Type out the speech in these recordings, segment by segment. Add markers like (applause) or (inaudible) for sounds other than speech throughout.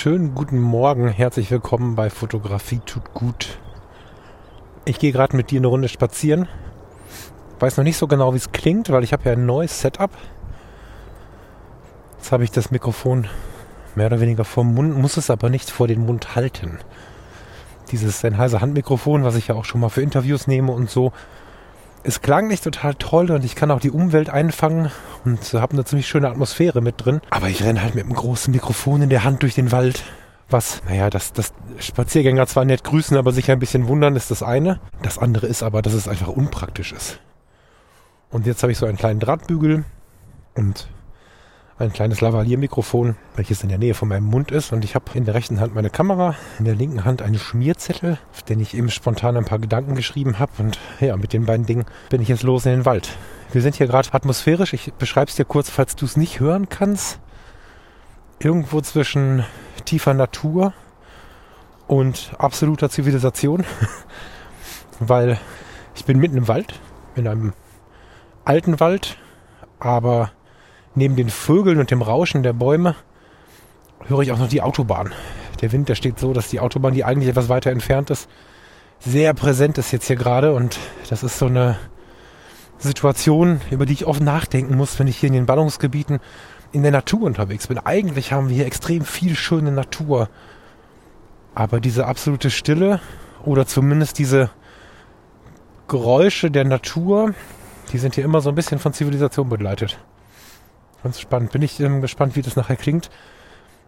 Schönen guten Morgen, herzlich willkommen bei Fotografie tut gut. Ich gehe gerade mit dir eine Runde spazieren. Weiß noch nicht so genau, wie es klingt, weil ich habe ja ein neues Setup. Jetzt habe ich das Mikrofon mehr oder weniger vom Mund, muss es aber nicht vor den Mund halten. Dieses Sennheiser Handmikrofon, was ich ja auch schon mal für Interviews nehme und so, es klang nicht total toll und ich kann auch die Umwelt einfangen und habe eine ziemlich schöne Atmosphäre mit drin. Aber ich renne halt mit einem großen Mikrofon in der Hand durch den Wald. Was, naja, dass das Spaziergänger zwar nett grüßen, aber sich ein bisschen wundern, ist das eine. Das andere ist aber, dass es einfach unpraktisch ist. Und jetzt habe ich so einen kleinen Drahtbügel und ein kleines Lavalier-Mikrofon, welches in der Nähe von meinem Mund ist. Und ich habe in der rechten Hand meine Kamera, in der linken Hand einen Schmierzettel, auf den ich eben spontan ein paar Gedanken geschrieben habe. Und ja, mit den beiden Dingen bin ich jetzt los in den Wald. Wir sind hier gerade atmosphärisch. Ich beschreibe es dir kurz, falls du es nicht hören kannst. Irgendwo zwischen tiefer Natur und absoluter Zivilisation. (laughs) Weil ich bin mitten im Wald, in einem alten Wald, aber neben den Vögeln und dem Rauschen der Bäume höre ich auch noch die Autobahn. Der Wind, der steht so, dass die Autobahn, die eigentlich etwas weiter entfernt ist, sehr präsent ist jetzt hier gerade. Und das ist so eine Situation, über die ich oft nachdenken muss, wenn ich hier in den Ballungsgebieten in der Natur unterwegs bin. Eigentlich haben wir hier extrem viel schöne Natur. Aber diese absolute Stille oder zumindest diese Geräusche der Natur, die sind hier immer so ein bisschen von Zivilisation begleitet. Ganz spannend. Bin ich ähm, gespannt, wie das nachher klingt.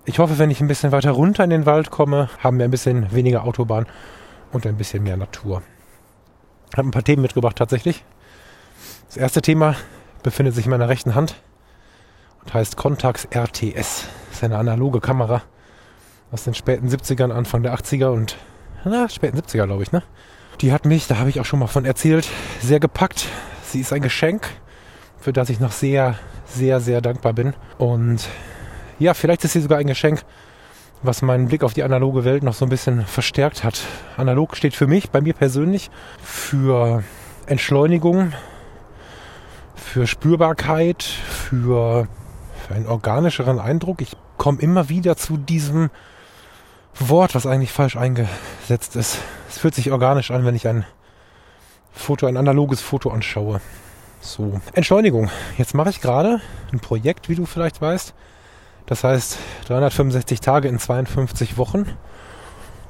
Ich hoffe, wenn ich ein bisschen weiter runter in den Wald komme, haben wir ein bisschen weniger Autobahn und ein bisschen mehr Natur. Habe ein paar Themen mitgebracht tatsächlich. Das erste Thema befindet sich in meiner rechten Hand und heißt Contax RTS. Das ist eine analoge Kamera aus den späten 70ern, Anfang der 80er und na, späten 70er, glaube ich, ne? Die hat mich, da habe ich auch schon mal von erzählt, sehr gepackt. Sie ist ein Geschenk, für das ich noch sehr sehr, sehr dankbar bin. Und ja, vielleicht ist sie sogar ein Geschenk, was meinen Blick auf die analoge Welt noch so ein bisschen verstärkt hat. Analog steht für mich, bei mir persönlich, für Entschleunigung, für Spürbarkeit, für, für einen organischeren Eindruck. Ich komme immer wieder zu diesem Wort, was eigentlich falsch eingesetzt ist. Es fühlt sich organisch an, wenn ich ein Foto, ein analoges Foto anschaue. So, Entschleunigung. Jetzt mache ich gerade ein Projekt, wie du vielleicht weißt. Das heißt 365 Tage in 52 Wochen.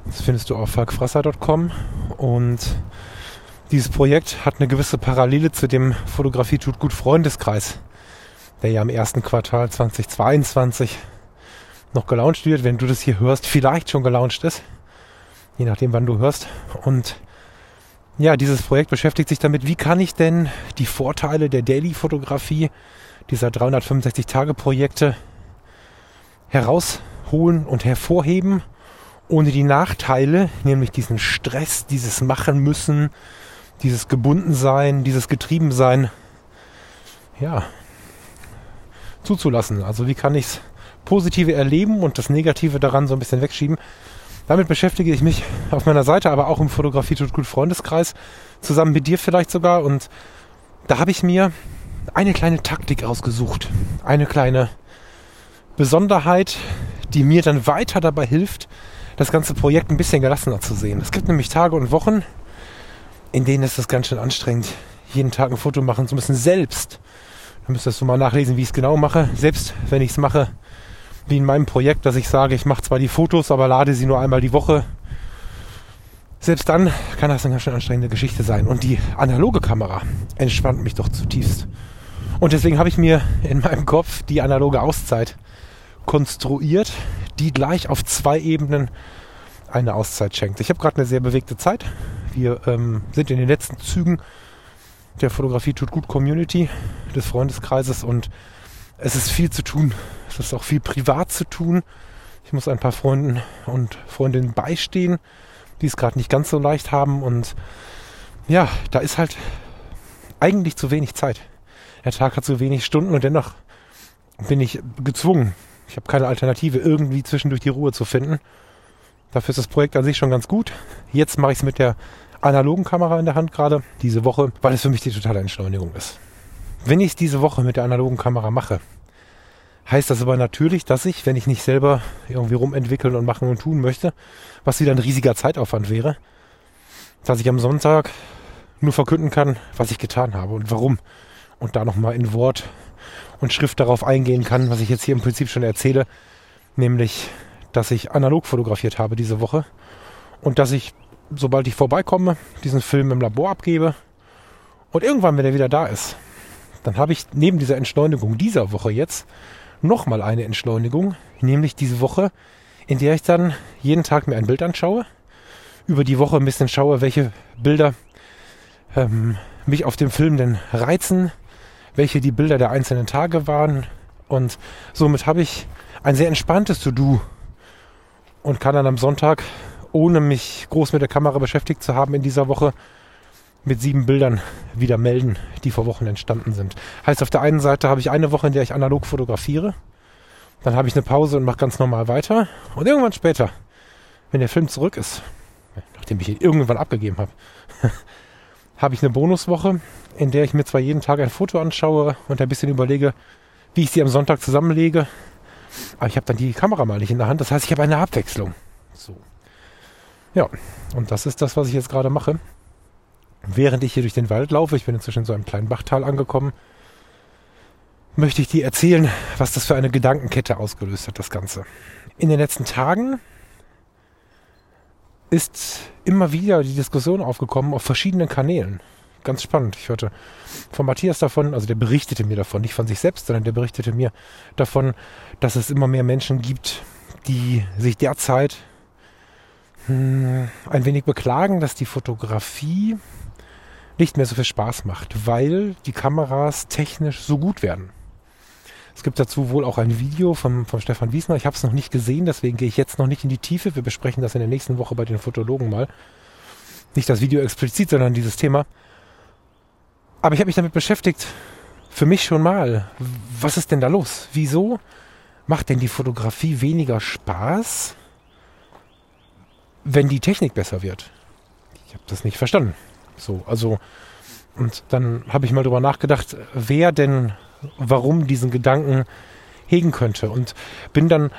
Das findest du auf falkfrasser.com. Und dieses Projekt hat eine gewisse Parallele zu dem Fotografie tut gut Freundeskreis, der ja im ersten Quartal 2022 noch gelauncht wird. Wenn du das hier hörst, vielleicht schon gelauncht ist. Je nachdem, wann du hörst. Und ja, dieses Projekt beschäftigt sich damit, wie kann ich denn die Vorteile der Daily-Fotografie, dieser 365-Tage-Projekte herausholen und hervorheben, ohne die Nachteile, nämlich diesen Stress, dieses Machen müssen, dieses Gebundensein, dieses Getriebensein, ja, zuzulassen. Also wie kann ich es Positive erleben und das Negative daran so ein bisschen wegschieben. Damit beschäftige ich mich auf meiner Seite, aber auch im Fotografie tut gut Freundeskreis, zusammen mit dir vielleicht sogar. Und da habe ich mir eine kleine Taktik ausgesucht. Eine kleine Besonderheit, die mir dann weiter dabei hilft, das ganze Projekt ein bisschen gelassener zu sehen. Es gibt nämlich Tage und Wochen, in denen ist es ganz schön anstrengend, jeden Tag ein Foto machen zu müssen, selbst. Da müsstest du mal nachlesen, wie ich es genau mache. Selbst wenn ich es mache, wie in meinem Projekt, dass ich sage, ich mache zwar die Fotos, aber lade sie nur einmal die Woche. Selbst dann kann das eine ganz schön anstrengende Geschichte sein. Und die analoge Kamera entspannt mich doch zutiefst. Und deswegen habe ich mir in meinem Kopf die analoge Auszeit konstruiert, die gleich auf zwei Ebenen eine Auszeit schenkt. Ich habe gerade eine sehr bewegte Zeit. Wir ähm, sind in den letzten Zügen der Fotografie tut gut Community des Freundeskreises und es ist viel zu tun. Es ist auch viel privat zu tun. Ich muss ein paar Freunden und Freundinnen beistehen, die es gerade nicht ganz so leicht haben. Und ja, da ist halt eigentlich zu wenig Zeit. Der Tag hat zu wenig Stunden und dennoch bin ich gezwungen. Ich habe keine Alternative, irgendwie zwischendurch die Ruhe zu finden. Dafür ist das Projekt an sich schon ganz gut. Jetzt mache ich es mit der analogen Kamera in der Hand gerade diese Woche, weil es für mich die totale Entschleunigung ist. Wenn ich es diese Woche mit der analogen Kamera mache, heißt das aber natürlich, dass ich, wenn ich nicht selber irgendwie rumentwickeln und machen und tun möchte, was wieder ein riesiger Zeitaufwand wäre, dass ich am Sonntag nur verkünden kann, was ich getan habe und warum. Und da nochmal in Wort und Schrift darauf eingehen kann, was ich jetzt hier im Prinzip schon erzähle, nämlich, dass ich analog fotografiert habe diese Woche und dass ich sobald ich vorbeikomme, diesen Film im Labor abgebe und irgendwann, wenn er wieder da ist, dann habe ich neben dieser Entschleunigung dieser Woche jetzt nochmal eine Entschleunigung, nämlich diese Woche, in der ich dann jeden Tag mir ein Bild anschaue, über die Woche ein bisschen schaue, welche Bilder ähm, mich auf dem Film denn reizen, welche die Bilder der einzelnen Tage waren und somit habe ich ein sehr entspanntes To-Do und kann dann am Sonntag ohne mich groß mit der Kamera beschäftigt zu haben in dieser Woche, mit sieben Bildern wieder melden, die vor Wochen entstanden sind. Heißt, auf der einen Seite habe ich eine Woche, in der ich analog fotografiere. Dann habe ich eine Pause und mache ganz normal weiter. Und irgendwann später, wenn der Film zurück ist, nachdem ich ihn irgendwann abgegeben habe, (laughs) habe ich eine Bonuswoche, in der ich mir zwar jeden Tag ein Foto anschaue und ein bisschen überlege, wie ich sie am Sonntag zusammenlege, aber ich habe dann die Kamera mal nicht in der Hand. Das heißt, ich habe eine Abwechslung. So. Ja, und das ist das, was ich jetzt gerade mache. Während ich hier durch den Wald laufe, ich bin inzwischen in so einem kleinen Bachtal angekommen, möchte ich dir erzählen, was das für eine Gedankenkette ausgelöst hat, das Ganze. In den letzten Tagen ist immer wieder die Diskussion aufgekommen auf verschiedenen Kanälen. Ganz spannend. Ich hörte von Matthias davon, also der berichtete mir davon, nicht von sich selbst, sondern der berichtete mir davon, dass es immer mehr Menschen gibt, die sich derzeit hm, ein wenig beklagen, dass die Fotografie nicht mehr so viel Spaß macht, weil die Kameras technisch so gut werden. Es gibt dazu wohl auch ein Video von, von Stefan Wiesner. Ich habe es noch nicht gesehen, deswegen gehe ich jetzt noch nicht in die Tiefe. Wir besprechen das in der nächsten Woche bei den Fotologen mal. Nicht das Video explizit, sondern dieses Thema. Aber ich habe mich damit beschäftigt, für mich schon mal, was ist denn da los? Wieso macht denn die Fotografie weniger Spaß? wenn die Technik besser wird. Ich habe das nicht verstanden. So, also und dann habe ich mal drüber nachgedacht, wer denn warum diesen Gedanken hegen könnte und bin dann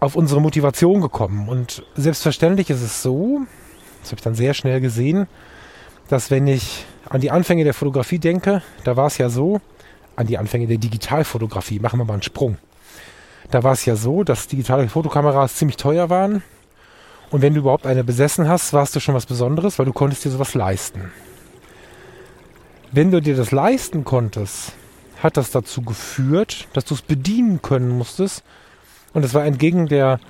auf unsere Motivation gekommen und selbstverständlich ist es so, das habe ich dann sehr schnell gesehen, dass wenn ich an die Anfänge der Fotografie denke, da war es ja so, an die Anfänge der Digitalfotografie, machen wir mal einen Sprung. Da war es ja so, dass digitale Fotokameras ziemlich teuer waren und wenn du überhaupt eine besessen hast, warst du schon was Besonderes, weil du konntest dir sowas leisten. Wenn du dir das leisten konntest, hat das dazu geführt, dass du es bedienen können musstest. Und es war entgegen der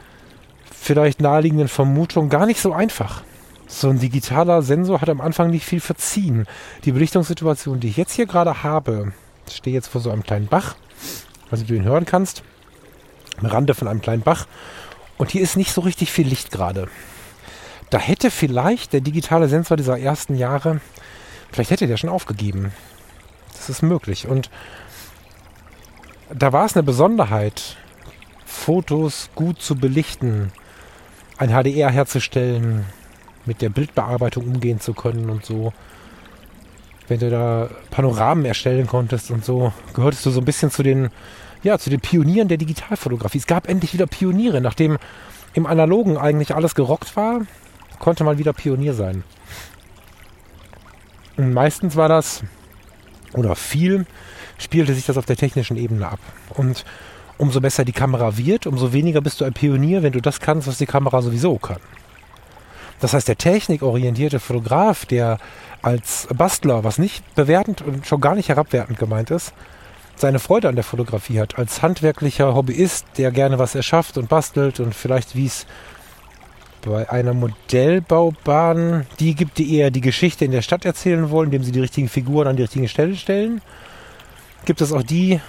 vielleicht naheliegenden Vermutung gar nicht so einfach. So ein digitaler Sensor hat am Anfang nicht viel verziehen. Die Belichtungssituation, die ich jetzt hier gerade habe, ich stehe jetzt vor so einem kleinen Bach, also du ihn hören kannst, am Rande von einem kleinen Bach und hier ist nicht so richtig viel Licht gerade. Da hätte vielleicht der digitale Sensor dieser ersten Jahre, vielleicht hätte der schon aufgegeben. Das ist möglich. Und da war es eine Besonderheit, Fotos gut zu belichten, ein HDR herzustellen, mit der Bildbearbeitung umgehen zu können und so. Wenn du da Panoramen erstellen konntest und so, gehörtest du so ein bisschen zu den ja, zu den Pionieren der Digitalfotografie. Es gab endlich wieder Pioniere. Nachdem im Analogen eigentlich alles gerockt war, konnte man wieder Pionier sein. Und meistens war das, oder viel, spielte sich das auf der technischen Ebene ab. Und umso besser die Kamera wird, umso weniger bist du ein Pionier, wenn du das kannst, was die Kamera sowieso kann. Das heißt, der technikorientierte Fotograf, der als Bastler, was nicht bewertend und schon gar nicht herabwertend gemeint ist, seine Freude an der Fotografie hat. Als handwerklicher Hobbyist, der gerne was erschafft und bastelt und vielleicht wie es bei einer Modellbaubahn die gibt, die eher die Geschichte in der Stadt erzählen wollen, indem sie die richtigen Figuren an die richtige Stelle stellen. Gibt es auch die,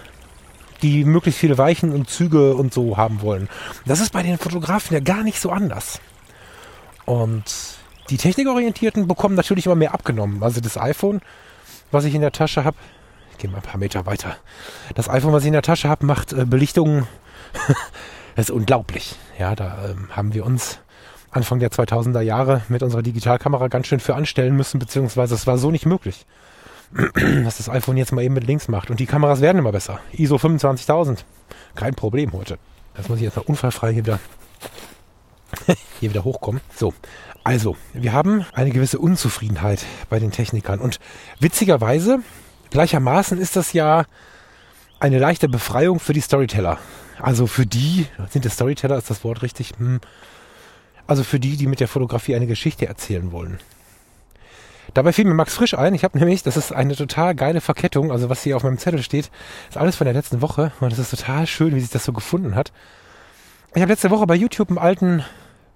die möglichst viele Weichen und Züge und so haben wollen. Das ist bei den Fotografen ja gar nicht so anders. Und die Technikorientierten bekommen natürlich immer mehr abgenommen. Also das iPhone, was ich in der Tasche habe, ich gehe mal ein paar Meter weiter. Das iPhone, was ich in der Tasche habe, macht äh, Belichtungen. (laughs) das ist unglaublich. Ja, da ähm, haben wir uns Anfang der 2000er Jahre mit unserer Digitalkamera ganz schön für anstellen müssen, beziehungsweise es war so nicht möglich, (clears throat) dass das iPhone jetzt mal eben mit links macht. Und die Kameras werden immer besser. ISO 25000. Kein Problem heute. Das muss ich jetzt mal unfallfrei hier wieder, (laughs) hier wieder hochkommen. So. Also, wir haben eine gewisse Unzufriedenheit bei den Technikern. Und witzigerweise, gleichermaßen ist das ja eine leichte Befreiung für die Storyteller. Also für die, sind es Storyteller, ist das Wort richtig? Hm, also für die, die mit der Fotografie eine Geschichte erzählen wollen. Dabei fiel mir Max Frisch ein. Ich habe nämlich, das ist eine total geile Verkettung, also was hier auf meinem Zettel steht, ist alles von der letzten Woche. Und das ist total schön, wie sich das so gefunden hat. Ich habe letzte Woche bei YouTube einen alten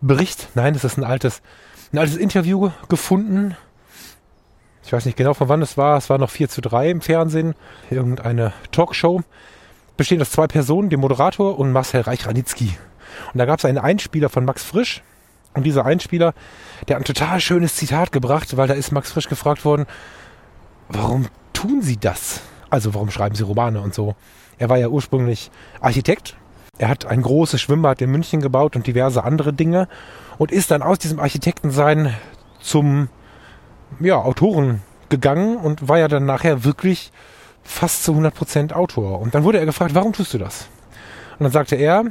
Bericht, nein, das ist ein altes, ein altes Interview gefunden. Ich weiß nicht genau von wann es war. Es war noch 4 zu 3 im Fernsehen. Irgendeine Talkshow. Bestehend aus zwei Personen, dem Moderator und Marcel Reich-Ranitzky. Und da gab es einen Einspieler von Max Frisch, und dieser Einspieler, der hat ein total schönes Zitat gebracht, weil da ist Max Frisch gefragt worden, warum tun Sie das? Also warum schreiben Sie Romane und so? Er war ja ursprünglich Architekt. Er hat ein großes Schwimmbad in München gebaut und diverse andere Dinge und ist dann aus diesem Architektensein zum ja, Autoren gegangen und war ja dann nachher wirklich fast zu 100% Autor. Und dann wurde er gefragt, warum tust du das? Und dann sagte er,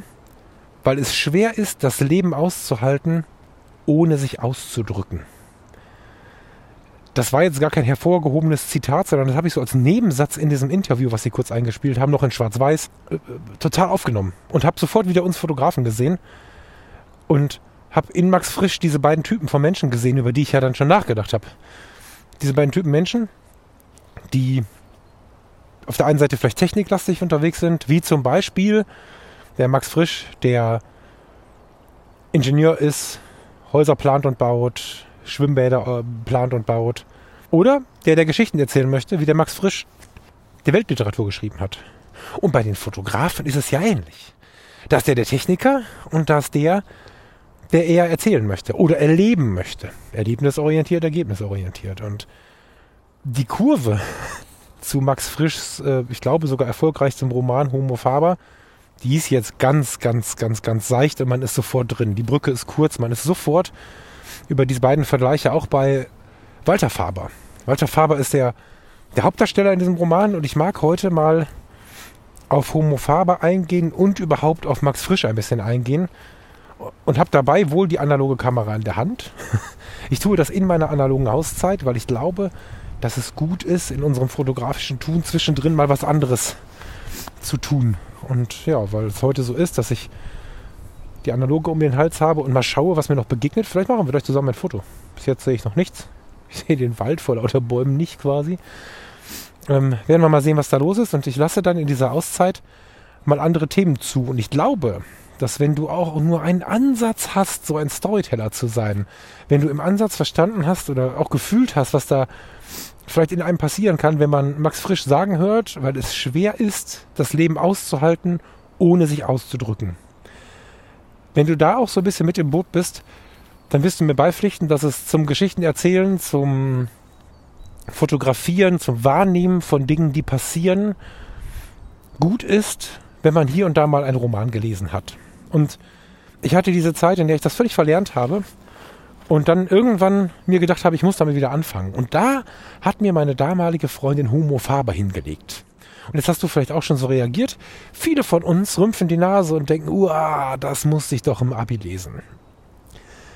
weil es schwer ist, das Leben auszuhalten, ohne sich auszudrücken. Das war jetzt gar kein hervorgehobenes Zitat, sondern das habe ich so als Nebensatz in diesem Interview, was Sie kurz eingespielt haben, noch in Schwarz-Weiß, äh, total aufgenommen. Und habe sofort wieder uns Fotografen gesehen und habe in Max Frisch diese beiden Typen von Menschen gesehen, über die ich ja dann schon nachgedacht habe. Diese beiden Typen Menschen, die auf der einen Seite vielleicht techniklastig unterwegs sind, wie zum Beispiel der Max Frisch, der Ingenieur ist, Häuser plant und baut, Schwimmbäder äh, plant und baut. Oder der, der Geschichten erzählen möchte, wie der Max Frisch der Weltliteratur geschrieben hat. Und bei den Fotografen ist es ja ähnlich. Da ist der der Techniker und da ist der, der eher erzählen möchte oder erleben möchte. Erlebnisorientiert, ergebnisorientiert. Und die Kurve (laughs) zu Max Frischs, äh, ich glaube sogar erfolgreichstem Roman Homo Faber, die ist jetzt ganz, ganz, ganz, ganz seicht und man ist sofort drin. Die Brücke ist kurz, man ist sofort über diese beiden Vergleiche auch bei Walter Faber. Walter Faber ist der, der Hauptdarsteller in diesem Roman und ich mag heute mal auf Homo Faber eingehen und überhaupt auf Max Frisch ein bisschen eingehen und habe dabei wohl die analoge Kamera in der Hand. (laughs) Ich tue das in meiner analogen Auszeit, weil ich glaube, dass es gut ist, in unserem fotografischen Tun zwischendrin mal was anderes zu tun. Und ja, weil es heute so ist, dass ich die Analoge um den Hals habe und mal schaue, was mir noch begegnet. Vielleicht machen wir gleich zusammen ein Foto. Bis jetzt sehe ich noch nichts. (laughs) Ich sehe den Wald vor lauter Bäumen nicht quasi. Ähm, werden wir mal sehen, was da los ist. Und ich lasse dann in dieser Auszeit mal andere Themen zu. Und ich glaube, dass wenn du auch nur einen Ansatz hast, so ein Storyteller zu sein, wenn du im Ansatz verstanden hast oder auch gefühlt hast, was da vielleicht in einem passieren kann, wenn man Max Frisch sagen hört, weil es schwer ist, das Leben auszuhalten, ohne sich auszudrücken. Wenn du da auch so ein bisschen mit im Boot bist, dann wirst du mir beipflichten, dass es zum Geschichtenerzählen, zum Fotografieren, zum Wahrnehmen von Dingen, die passieren, gut ist, wenn man hier und da mal einen Roman gelesen hat. Und ich hatte diese Zeit, in der ich das völlig verlernt habe, und dann irgendwann mir gedacht habe, ich muss damit wieder anfangen. Und da hat mir meine damalige Freundin Homo Faber hingelegt. Und jetzt hast du vielleicht auch schon so reagiert. Viele von uns rümpfen die Nase und denken, uah, das muss ich doch im Abi lesen.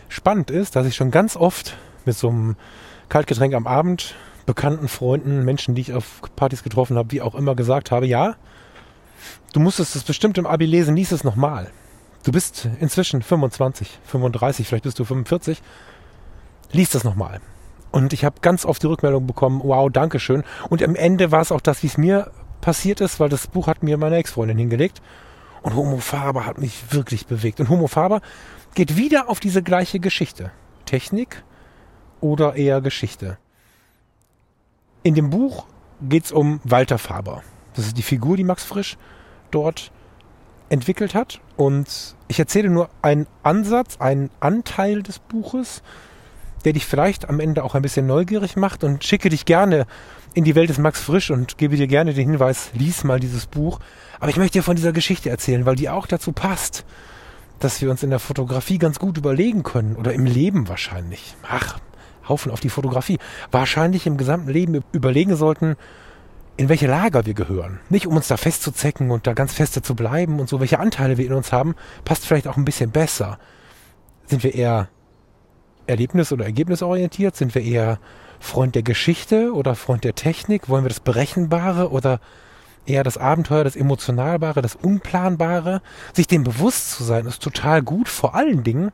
Spannend ist, dass ich schon ganz oft mit so einem Kaltgetränk am Abend bekannten Freunden, Menschen, die ich auf Partys getroffen habe, wie auch immer gesagt habe, ja, du musstest es bestimmt im Abi lesen, lies es nochmal. Du bist inzwischen 25, 35, vielleicht bist du 45. Lies das nochmal. Und ich habe ganz oft die Rückmeldung bekommen, wow, danke schön. Und am Ende war es auch das, wie es mir passiert ist, weil das Buch hat mir meine Ex-Freundin hingelegt. Und Homo Faber hat mich wirklich bewegt. Und Homo Faber geht wieder auf diese gleiche Geschichte. Technik oder eher Geschichte. In dem Buch geht es um Walter Faber. Das ist die Figur, die Max Frisch dort entwickelt hat. Und ich erzähle nur einen Ansatz, einen Anteil des Buches, der dich vielleicht am Ende auch ein bisschen neugierig macht und schicke dich gerne in die Welt des Max Frisch und gebe dir gerne den Hinweis, lies mal dieses Buch. Aber ich möchte dir von dieser Geschichte erzählen, weil die auch dazu passt, dass wir uns in der Fotografie ganz gut überlegen können oder im Leben wahrscheinlich. Ach, Haufen auf die Fotografie. Wahrscheinlich im gesamten Leben überlegen sollten, in welche Lager wir gehören. Nicht um uns da festzuzecken und da ganz feste zu bleiben und so, welche Anteile wir in uns haben, passt vielleicht auch ein bisschen besser. Sind wir eher erlebnis- oder ergebnisorientiert? Sind wir eher Freund der Geschichte oder Freund der Technik? Wollen wir das Berechenbare oder eher das Abenteuer, das Emotionalbare, das Unplanbare? Sich dem bewusst zu sein, ist total gut, vor allen Dingen,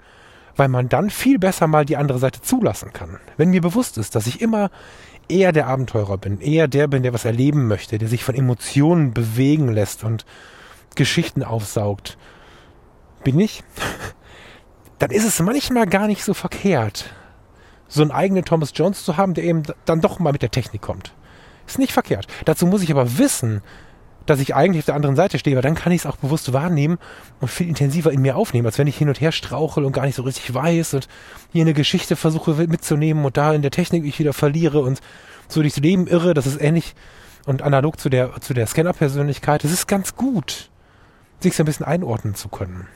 weil man dann viel besser mal die andere Seite zulassen kann. Wenn mir bewusst ist, dass ich immer eher der Abenteurer bin, eher der bin, der was erleben möchte, der sich von Emotionen bewegen lässt und Geschichten aufsaugt, bin ich, (laughs) dann ist es manchmal gar nicht so verkehrt, so einen eigenen Thomas Jones zu haben, der eben dann doch mal mit der Technik kommt. Ist nicht verkehrt. Dazu muss ich aber wissen, dass ich eigentlich auf der anderen Seite stehe, weil dann kann ich es auch bewusst wahrnehmen und viel intensiver in mir aufnehmen, als wenn ich hin und her strauchel und gar nicht so richtig weiß und hier eine Geschichte versuche mitzunehmen und da in der Technik ich wieder verliere und so durchs Leben irre. Das ist ähnlich und analog zu der, zu der Scanner-Persönlichkeit. Es ist ganz gut, sich so ein bisschen einordnen zu können.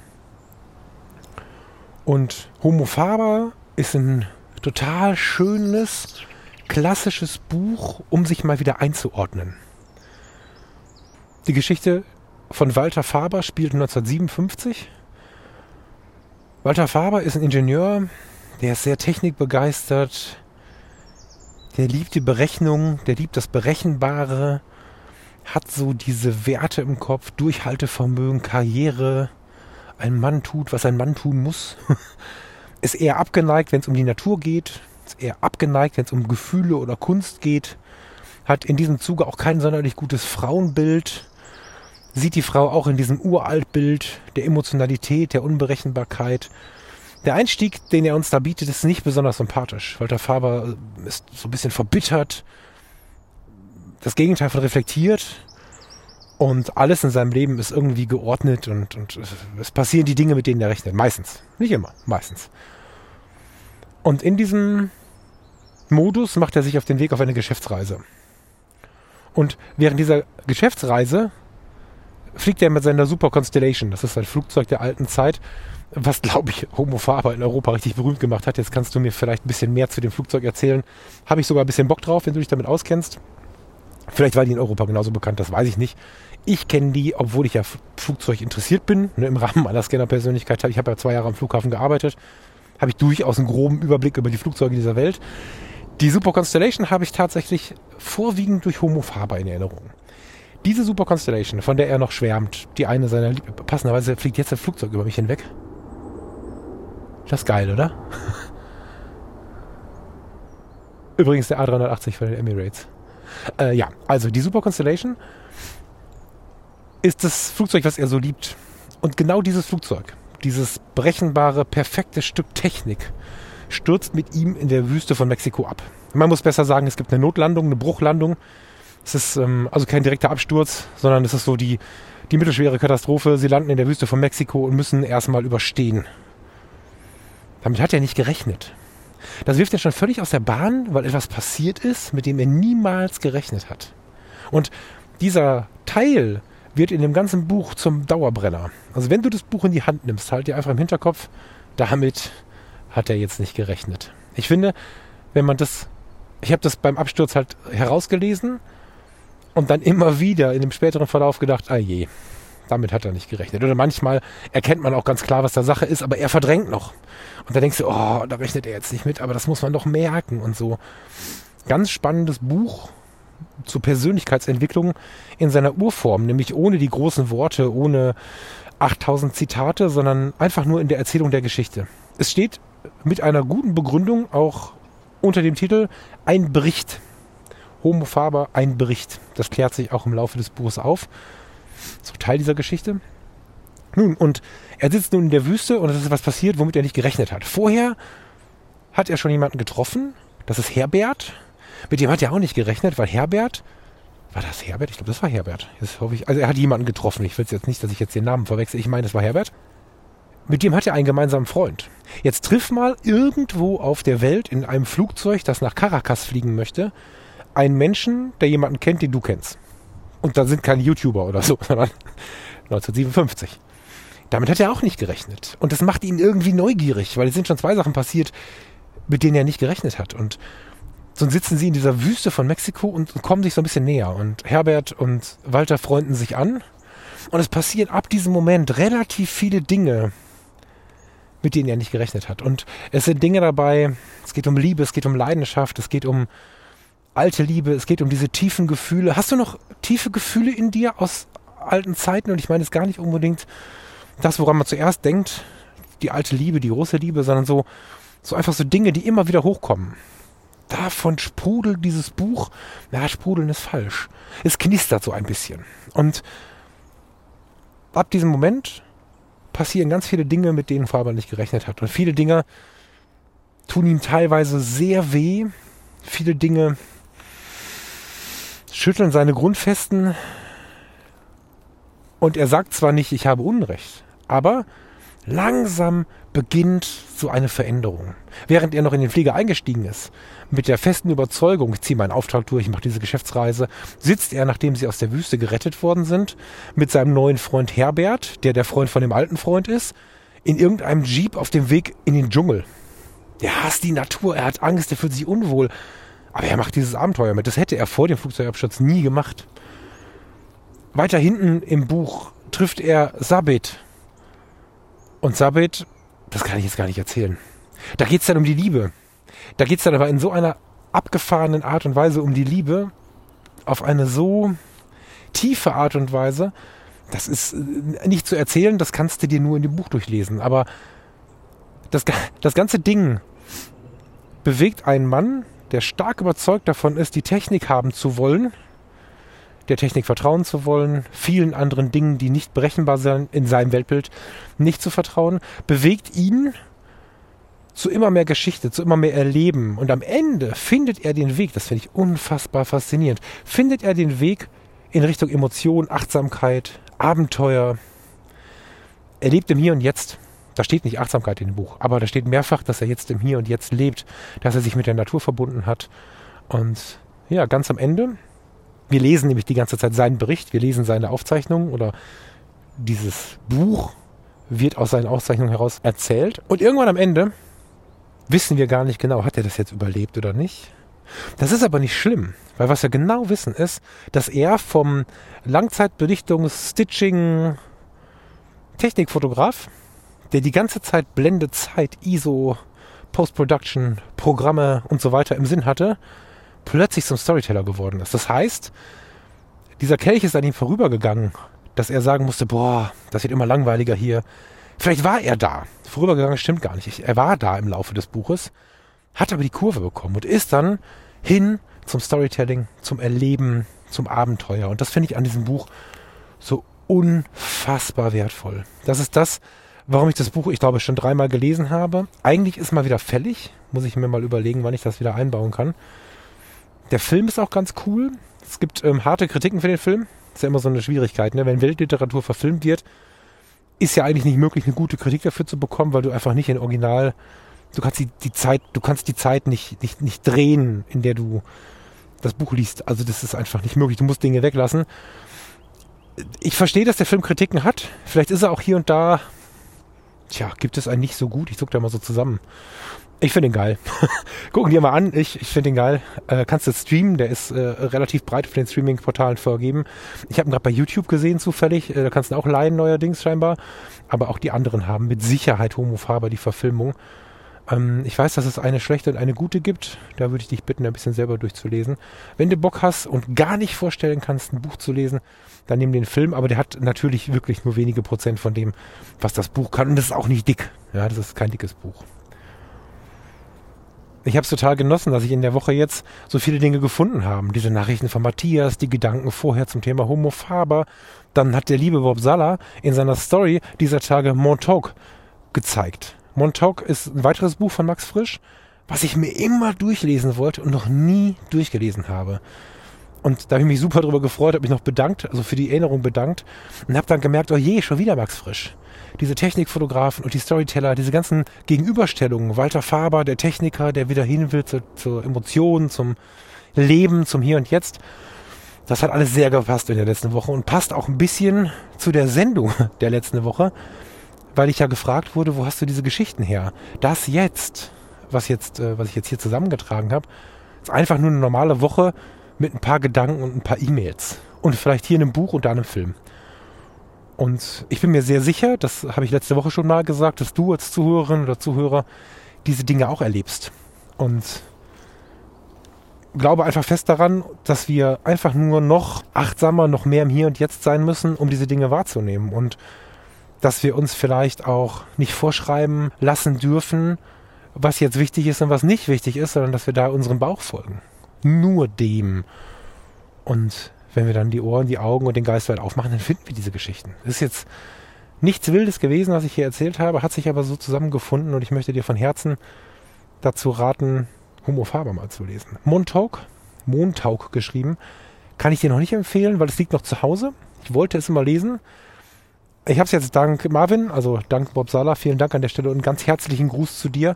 Und Homo Faber ist ein total schönes, klassisches Buch, um sich mal wieder einzuordnen. Die Geschichte von Walter Faber spielt 1957. Walter Faber ist ein Ingenieur, der ist sehr technikbegeistert, der liebt die Berechnung, der liebt das Berechenbare, hat so diese Werte im Kopf, Durchhaltevermögen, Karriere. Ein Mann tut, was ein Mann tun muss. (laughs) ist eher abgeneigt, wenn es um die Natur geht, ist eher abgeneigt, wenn es um Gefühle oder Kunst geht, hat in diesem Zuge auch kein sonderlich gutes Frauenbild, sieht die Frau auch in diesem Uraltbild der Emotionalität, der Unberechenbarkeit. Der Einstieg, den er uns da bietet, ist nicht besonders sympathisch. Walter Faber ist so ein bisschen verbittert, das Gegenteil von reflektiert und alles in seinem Leben ist irgendwie geordnet und, und es passieren die Dinge, mit denen er rechnet. Meistens. Nicht immer, meistens. Und in diesem Modus macht er sich auf den Weg auf eine Geschäftsreise. Und während dieser Geschäftsreise fliegt er mit seiner Super Constellation. Das ist ein Flugzeug der alten Zeit, was, glaube ich, Homo Faber in Europa richtig berühmt gemacht hat. Jetzt kannst du mir vielleicht ein bisschen mehr zu dem Flugzeug erzählen. Habe ich sogar ein bisschen Bock drauf, wenn du dich damit auskennst. Vielleicht war die in Europa genauso bekannt, das weiß ich nicht. Ich kenne die, obwohl ich ja Flugzeug interessiert bin, ne, im Rahmen meiner Scanner-Persönlichkeit. Ich habe ja zwei Jahre am Flughafen gearbeitet, habe ich durchaus einen groben Überblick über die Flugzeuge dieser Welt. Die Super Constellation habe ich tatsächlich vorwiegend durch Homo Faber in Erinnerung. Diese Super Constellation, von der er noch schwärmt, die eine seiner Lieb passenderweise fliegt jetzt ein Flugzeug über mich hinweg. Das ist geil, oder? (laughs) Übrigens der A380 von den Emirates. Äh, ja, also die Super Constellation ist das Flugzeug, was er so liebt. Und genau dieses Flugzeug, dieses berechenbare, perfekte Stück Technik, stürzt mit ihm in der Wüste von Mexiko ab. Man muss besser sagen, es gibt eine Notlandung, eine Bruchlandung. Es ist ähm, also kein direkter Absturz, sondern es ist so die, die mittelschwere Katastrophe. Sie landen in der Wüste von Mexiko und müssen erstmal überstehen. Damit hat er nicht gerechnet. Das wirft er schon völlig aus der Bahn, weil etwas passiert ist, mit dem er niemals gerechnet hat. Und dieser Teil wird in dem ganzen Buch zum Dauerbrenner. Also wenn du das Buch in die Hand nimmst, halt dir einfach im Hinterkopf, damit hat er jetzt nicht gerechnet. Ich finde, wenn man das, ich habe das beim Absturz halt herausgelesen und dann immer wieder in dem späteren Verlauf gedacht, ah je, damit hat er nicht gerechnet. Oder manchmal erkennt man auch ganz klar, was da Sache ist, aber er verdrängt noch. Und da denkst du, oh, da rechnet er jetzt nicht mit, aber das muss man doch merken und so. Ganz spannendes Buch zur Persönlichkeitsentwicklung in seiner Urform, nämlich ohne die großen Worte, ohne 8000 Zitate, sondern einfach nur in der Erzählung der Geschichte. Es steht mit einer guten Begründung auch unter dem Titel Ein Bericht. Homo Faber, ein Bericht. Das klärt sich auch im Laufe des Buches auf. So Teil dieser Geschichte. Nun, und er sitzt nun in der Wüste und es ist was passiert, womit er nicht gerechnet hat. Vorher hat er schon jemanden getroffen. Das ist Herbert. Mit dem hat er auch nicht gerechnet, weil Herbert, war das Herbert? Ich glaube, das war Herbert. Jetzt hoffe ich, also er hat jemanden getroffen. Ich will jetzt nicht, dass ich jetzt den Namen verwechsel. Ich meine, das war Herbert. Mit dem hat er einen gemeinsamen Freund. Jetzt triff mal irgendwo auf der Welt in einem Flugzeug, das nach Caracas fliegen möchte, einen Menschen, der jemanden kennt, den du kennst. Und da sind keine YouTuber oder so, (laughs) sondern 1957. Damit hat er auch nicht gerechnet. Und das macht ihn irgendwie neugierig, weil es sind schon zwei Sachen passiert, mit denen er nicht gerechnet hat. Und so sitzen sie in dieser Wüste von Mexiko und, kommen sich so ein bisschen näher. Und Herbert und Walter freunden sich an. Und es passieren ab diesem Moment relativ viele Dinge, mit denen er nicht gerechnet hat. Und es sind Dinge dabei, es geht um Liebe, es geht um Leidenschaft, es geht um alte Liebe, es geht um diese tiefen Gefühle. Hast du noch tiefe Gefühle in dir aus alten Zeiten? Und ich meine es gar nicht unbedingt das, woran man zuerst denkt, die alte Liebe, die große Liebe, sondern so, so einfach so Dinge, die immer wieder hochkommen. Davon sprudelt dieses Buch, na, sprudeln ist falsch. Es knistert so ein bisschen. Und ab diesem Moment passieren ganz viele Dinge, mit denen Faber nicht gerechnet hat. Und viele Dinge tun ihm teilweise sehr weh. Viele Dinge schütteln seine Grundfesten. Und er sagt zwar nicht, ich habe Unrecht, aber langsam beginnt so eine Veränderung. Während er noch in den Flieger eingestiegen ist, mit der festen Überzeugung, ich ziehe meinen Auftrag durch, ich mache diese Geschäftsreise, sitzt er, nachdem sie aus der Wüste gerettet worden sind, mit seinem neuen Freund Herbert, der der Freund von dem alten Freund ist, in irgendeinem Jeep auf dem Weg in den Dschungel. Er hasst die Natur, er hat Angst, er fühlt sich unwohl. Aber er macht dieses Abenteuer mit. Das hätte er vor dem Flugzeugabsturz nie gemacht. Weiter hinten im Buch trifft er Sabit. Und Sabit, das kann ich jetzt gar nicht erzählen. Da geht es dann um die Liebe. Da geht es dann aber in so einer abgefahrenen Art und Weise um die Liebe, auf eine so tiefe Art und Weise, das ist äh, nicht zu erzählen, das kannst du dir nur in dem Buch durchlesen. Aber das, das ganze Ding bewegt einen Mann, der stark überzeugt davon ist, die Technik haben zu wollen, der Technik vertrauen zu wollen, vielen anderen Dingen, die nicht berechenbar sind in seinem Weltbild, nicht zu vertrauen, bewegt ihn zu immer mehr Geschichte, zu immer mehr Erleben. Und am Ende findet er den Weg, das finde ich unfassbar faszinierend, findet er den Weg in Richtung Emotion, Achtsamkeit, Abenteuer. Er lebt im Hier und Jetzt. Da steht nicht Achtsamkeit in dem Buch, aber da steht mehrfach, dass er jetzt im Hier und Jetzt lebt, dass er sich mit der Natur verbunden hat. Und ja, ganz am Ende, wir lesen nämlich die ganze Zeit seinen Bericht, wir lesen seine Aufzeichnungen oder dieses Buch wird aus seinen Aufzeichnungen heraus erzählt. Und irgendwann am Ende wissen wir gar nicht genau, hat er das jetzt überlebt oder nicht. Das ist aber nicht schlimm, weil was wir genau wissen ist, dass er vom Langzeitbelichtungs-, Stitching, Technikfotograf, der die ganze Zeit Blende, Zeit, ISO, Post-Production, Programme und so weiter im Sinn hatte, plötzlich zum Storyteller geworden ist. Das heißt, dieser Kelch ist an ihm vorübergegangen, dass er sagen musste, boah, das wird immer langweiliger hier. Vielleicht war er da. Vorübergegangen stimmt gar nicht. Er war da im Laufe des Buches, hat aber die Kurve bekommen und ist dann hin zum Storytelling, zum Erleben, zum Abenteuer. Und das finde ich an diesem Buch so unfassbar wertvoll. Das ist das, warum ich das Buch, ich glaube, schon dreimal gelesen habe. Eigentlich ist mal wieder fällig. Muss ich mir mal überlegen, wann ich das wieder einbauen kann. Der Film ist auch ganz cool. Es gibt ähm, harte Kritiken für den Film. Ist ja immer so eine Schwierigkeit. Ne? Wenn Weltliteratur verfilmt wird, ist ja eigentlich nicht möglich, eine gute Kritik dafür zu bekommen, weil du einfach nicht in Original, du kannst die, die Zeit, du kannst die Zeit nicht, nicht, nicht drehen, in der du das Buch liest. Also das ist einfach nicht möglich. Du musst Dinge weglassen. Ich verstehe, dass der Film Kritiken hat. Vielleicht ist er auch hier und da, tja, gibt es einen nicht so gut. Ich zuck da mal so zusammen. Ich finde ihn geil. (laughs) Gucken dir mal an. Ich, ich finde ihn geil. Äh, kannst du streamen. Der ist äh, relativ breit auf den Streaming-Portalen vergeben. Ich habe ihn gerade bei YouTube gesehen zufällig. Äh, da kannst du auch leihen neuerdings scheinbar. Aber auch die anderen haben mit Sicherheit Homo Faber die Verfilmung. Ähm, ich weiß, dass es eine schlechte und eine gute gibt. Da würde ich dich bitten, ein bisschen selber durchzulesen. Wenn du Bock hast und gar nicht vorstellen kannst, ein Buch zu lesen, dann nimm den Film. Aber der hat natürlich wirklich nur wenige Prozent von dem, was das Buch kann. Und das ist auch nicht dick. Ja, das ist kein dickes Buch ich habe es total genossen, dass ich in der Woche jetzt so viele Dinge gefunden habe. Diese Nachrichten von Matthias, die Gedanken vorher zum Thema Homo Faber. Dann hat der liebe Bob Sala in seiner Story dieser Tage Montauk gezeigt. Montauk ist ein weiteres Buch von Max Frisch, was ich mir immer durchlesen wollte und noch nie durchgelesen habe. Und da habe ich mich super drüber gefreut, habe mich noch bedankt, also für die Erinnerung bedankt und habe dann gemerkt, oh je, schon wieder Max Frisch. Diese Technikfotografen und die Storyteller, diese ganzen Gegenüberstellungen. Walter Faber, der Techniker, der wieder hin will zur, zur Emotion, zum Leben, zum Hier und Jetzt. Das hat alles sehr gepasst in der letzten Woche und passt auch ein bisschen zu der Sendung (laughs) der letzten Woche, weil ich ja gefragt wurde, wo hast du diese Geschichten her? Das jetzt, was jetzt, äh, was ich jetzt hier zusammengetragen habe, ist einfach nur eine normale Woche mit ein paar Gedanken und ein paar E-Mails. Und vielleicht hier in einem Buch und da in einem Film. Und ich bin mir sehr sicher, das habe ich letzte Woche schon mal gesagt, dass du als Zuhörerin oder Zuhörer diese Dinge auch erlebst. Und glaube einfach fest daran, dass wir einfach nur noch achtsamer, noch mehr im Hier und Jetzt sein müssen, um diese Dinge wahrzunehmen. Und dass wir uns vielleicht auch nicht vorschreiben lassen dürfen, was jetzt wichtig ist und was nicht wichtig ist, sondern dass wir da unserem Bauch folgen nur dem. Und wenn wir dann die Ohren, die Augen und den Geist weit aufmachen, dann finden wir diese Geschichten. Das ist jetzt nichts Wildes gewesen, was ich hier erzählt habe, hat sich aber so zusammengefunden und ich möchte dir von Herzen dazu raten, Homo Faber mal zu lesen. Montauk, Montauk geschrieben, kann ich dir noch nicht empfehlen, weil es liegt noch zu Hause. Ich wollte es immer lesen. Ich habe es jetzt dank Marvin, also dank Bob Sala, vielen Dank an der Stelle und einen ganz herzlichen Gruß zu dir,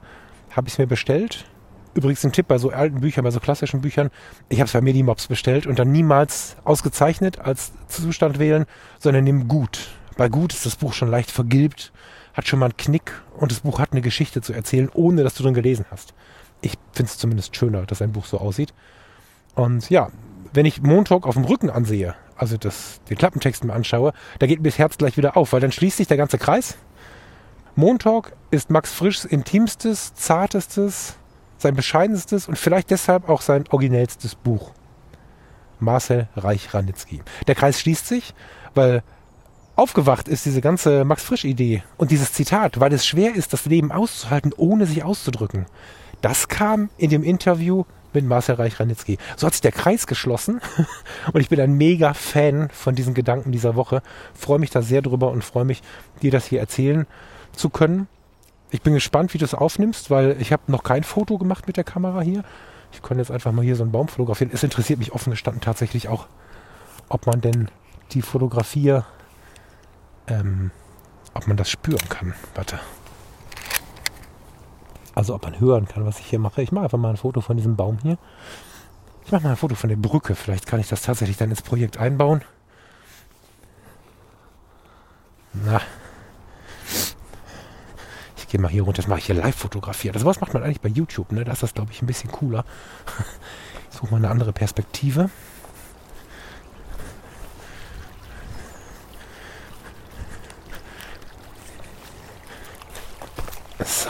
habe ich es mir bestellt. Übrigens ein Tipp bei so alten Büchern, bei so klassischen Büchern. Ich habe es bei Medimobs bestellt und dann niemals ausgezeichnet als Zustand wählen, sondern nimm gut. Bei gut ist das Buch schon leicht vergilbt, hat schon mal einen Knick und das Buch hat eine Geschichte zu erzählen, ohne dass du drin gelesen hast. Ich finde es zumindest schöner, dass ein Buch so aussieht. Und ja, wenn ich Montauk auf dem Rücken ansehe, also das, den Klappentext mir anschaue, da geht mir das Herz gleich wieder auf, weil dann schließt sich der ganze Kreis. Montauk ist Max Frischs intimstes, zartestes, sein bescheidenstes und vielleicht deshalb auch sein originellstes Buch. Marcel Reich-Ranitzky. Der Kreis schließt sich, weil aufgewacht ist diese ganze Max Frisch-Idee und dieses Zitat, weil es schwer ist, das Leben auszuhalten, ohne sich auszudrücken. Das kam in dem Interview mit Marcel Reich-Ranitzky. So hat sich der Kreis geschlossen (laughs) und ich bin ein mega Fan von diesen Gedanken dieser Woche. Freue mich da sehr drüber und freue mich, dir das hier erzählen zu können. Ich bin gespannt, wie du es aufnimmst, weil ich habe noch kein Foto gemacht mit der Kamera hier. Ich kann jetzt einfach mal hier so einen Baum fotografieren. Es interessiert mich offen gestanden tatsächlich auch, ob man denn die Fotografie, ähm, ob man das spüren kann. Warte. Also ob man hören kann, was ich hier mache. Ich mache einfach mal ein Foto von diesem Baum hier. Ich mache mal ein Foto von der Brücke. Vielleicht kann ich das tatsächlich dann ins Projekt einbauen. Na, gehe mal hier runter, das mache ich hier live fotografieren. Das was macht man eigentlich bei YouTube, ne? Da ist das, glaube ich, ein bisschen cooler. (laughs) Ich suche mal eine andere Perspektive. So.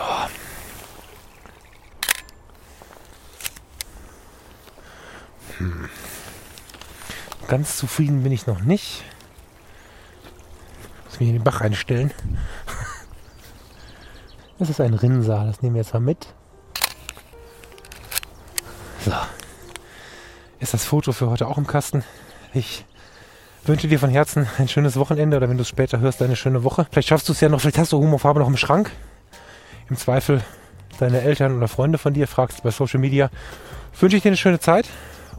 Hm. Ganz zufrieden bin ich noch nicht. Muss mich in den Bach einstellen. Das ist ein Rinnsal, das nehmen wir jetzt mal mit. So. Ist das Foto für heute auch im Kasten? Ich wünsche dir von Herzen ein schönes Wochenende oder wenn du es später hörst, eine schöne Woche. Vielleicht schaffst du es ja noch, vielleicht hast du Humorfarbe noch im Schrank. Im Zweifel deine Eltern oder Freunde von dir fragst bei Social Media. Wünsche ich dir eine schöne Zeit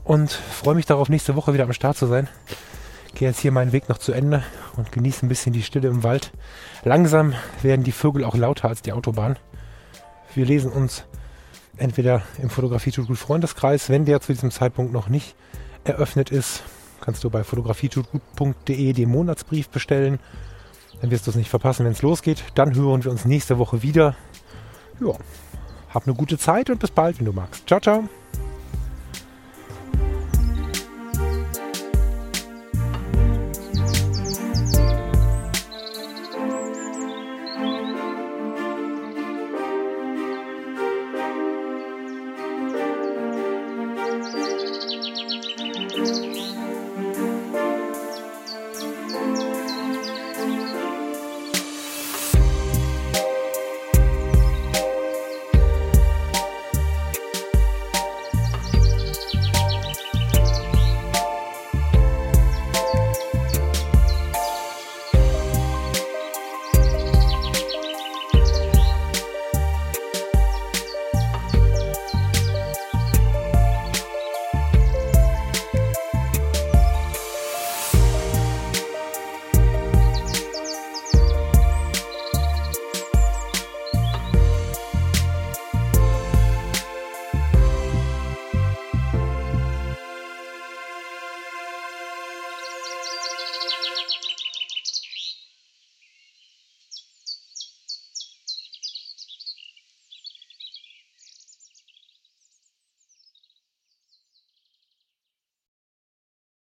und freue mich darauf, nächste Woche wieder am Start zu sein gehe jetzt hier meinen Weg noch zu Ende und genieße ein bisschen die Stille im Wald. Langsam werden die Vögel auch lauter als die Autobahn. Wir lesen uns entweder im Fotografie tut gut Freundeskreis, wenn der zu diesem Zeitpunkt noch nicht eröffnet ist, kannst du bei fotografietutgut.de den Monatsbrief bestellen. Dann wirst du es nicht verpassen, wenn es losgeht. Dann hören wir uns nächste Woche wieder. Ja, hab eine gute Zeit und bis bald, wenn du magst. Ciao, ciao.